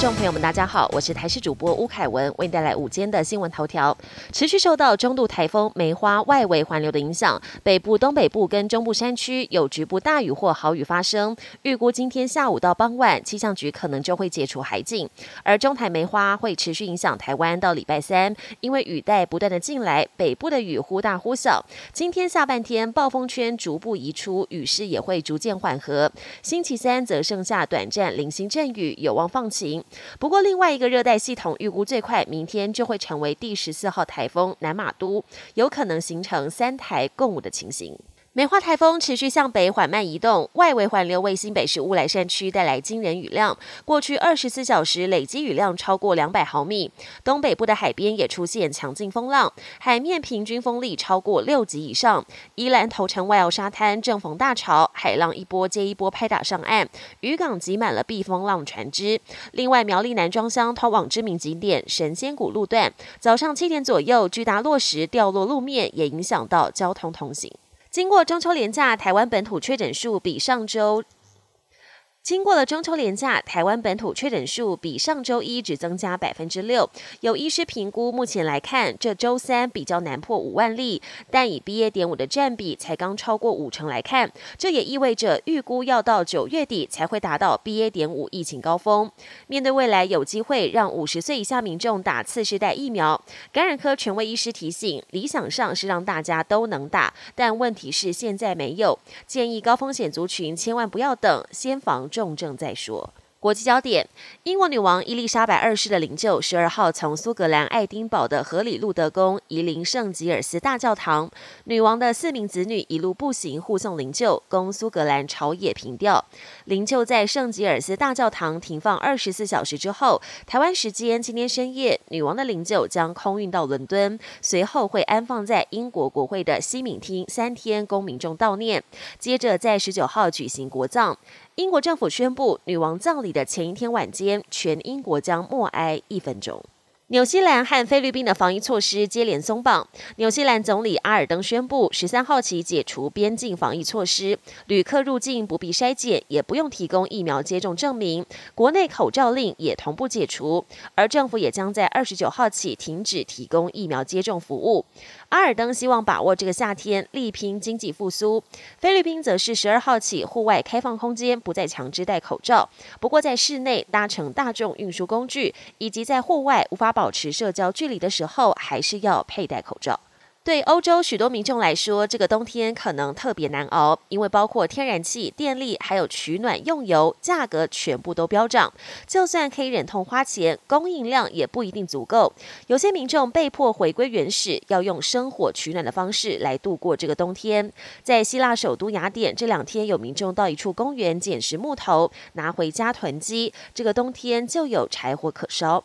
众朋友们，大家好，我是台视主播吴凯文，为你带来午间的新闻头条。持续受到中度台风梅花外围环流的影响，北部、东北部跟中部山区有局部大雨或豪雨发生。预估今天下午到傍晚，气象局可能就会解除海警。而中台梅花会持续影响台湾到礼拜三，因为雨带不断的进来，北部的雨忽大忽小。今天下半天暴风圈逐步移出，雨势也会逐渐缓和。星期三则剩下短暂零星阵雨，有望放晴。不过，另外一个热带系统预估最快明天就会成为第十四号台风南马都，有可能形成三台共舞的情形。梅花台风持续向北缓慢移动，外围环流为新北市乌来山区带来惊人雨量，过去二十四小时累积雨量超过两百毫米。东北部的海边也出现强劲风浪，海面平均风力超过六级以上。宜兰头城外澳沙滩正逢大潮，海浪一波接一波拍打上岸，渔港挤满了避风浪船只。另外，苗栗南庄乡通往知名景点神仙谷路段，早上七点左右巨大落石掉落路面，也影响到交通通行。经过中秋连假，台湾本土确诊数比上周。经过了中秋连假，台湾本土确诊数比上周一只增加百分之六。有医师评估，目前来看，这周三比较难破五万例，但以 BA. 点五的占比才刚超过五成来看，这也意味着预估要到九月底才会达到 BA. 点五疫情高峰。面对未来有机会让五十岁以下民众打次世代疫苗，感染科权威医师提醒，理想上是让大家都能打，但问题是现在没有，建议高风险族群千万不要等，先防。重症再说。国际焦点：英国女王伊丽莎白二世的灵柩十二号从苏格兰爱丁堡的荷里路德宫移灵圣吉尔斯大教堂。女王的四名子女一路步行护送灵柩，供苏格兰朝野凭吊。灵柩在圣吉尔斯大教堂停放二十四小时之后，台湾时间今天深夜，女王的灵柩将空运到伦敦，随后会安放在英国国会的西敏厅三天，供民众悼念。接着在十九号举行国葬。英国政府宣布，女王葬礼的前一天晚间，全英国将默哀一分钟。纽西兰和菲律宾的防疫措施接连松绑。纽西兰总理阿尔登宣布，十三号起解除边境防疫措施，旅客入境不必筛检，也不用提供疫苗接种证明。国内口罩令也同步解除，而政府也将在二十九号起停止提供疫苗接种服务。阿尔登希望把握这个夏天，力拼经济复苏。菲律宾则是十二号起，户外开放空间不再强制戴口罩，不过在室内搭乘大众运输工具以及在户外无法保持社交距离的时候，还是要佩戴口罩。对欧洲许多民众来说，这个冬天可能特别难熬，因为包括天然气、电力还有取暖用油，价格全部都飙涨。就算可以忍痛花钱，供应量也不一定足够。有些民众被迫回归原始，要用生火取暖的方式来度过这个冬天。在希腊首都雅典，这两天有民众到一处公园捡拾木头，拿回家囤积，这个冬天就有柴火可烧。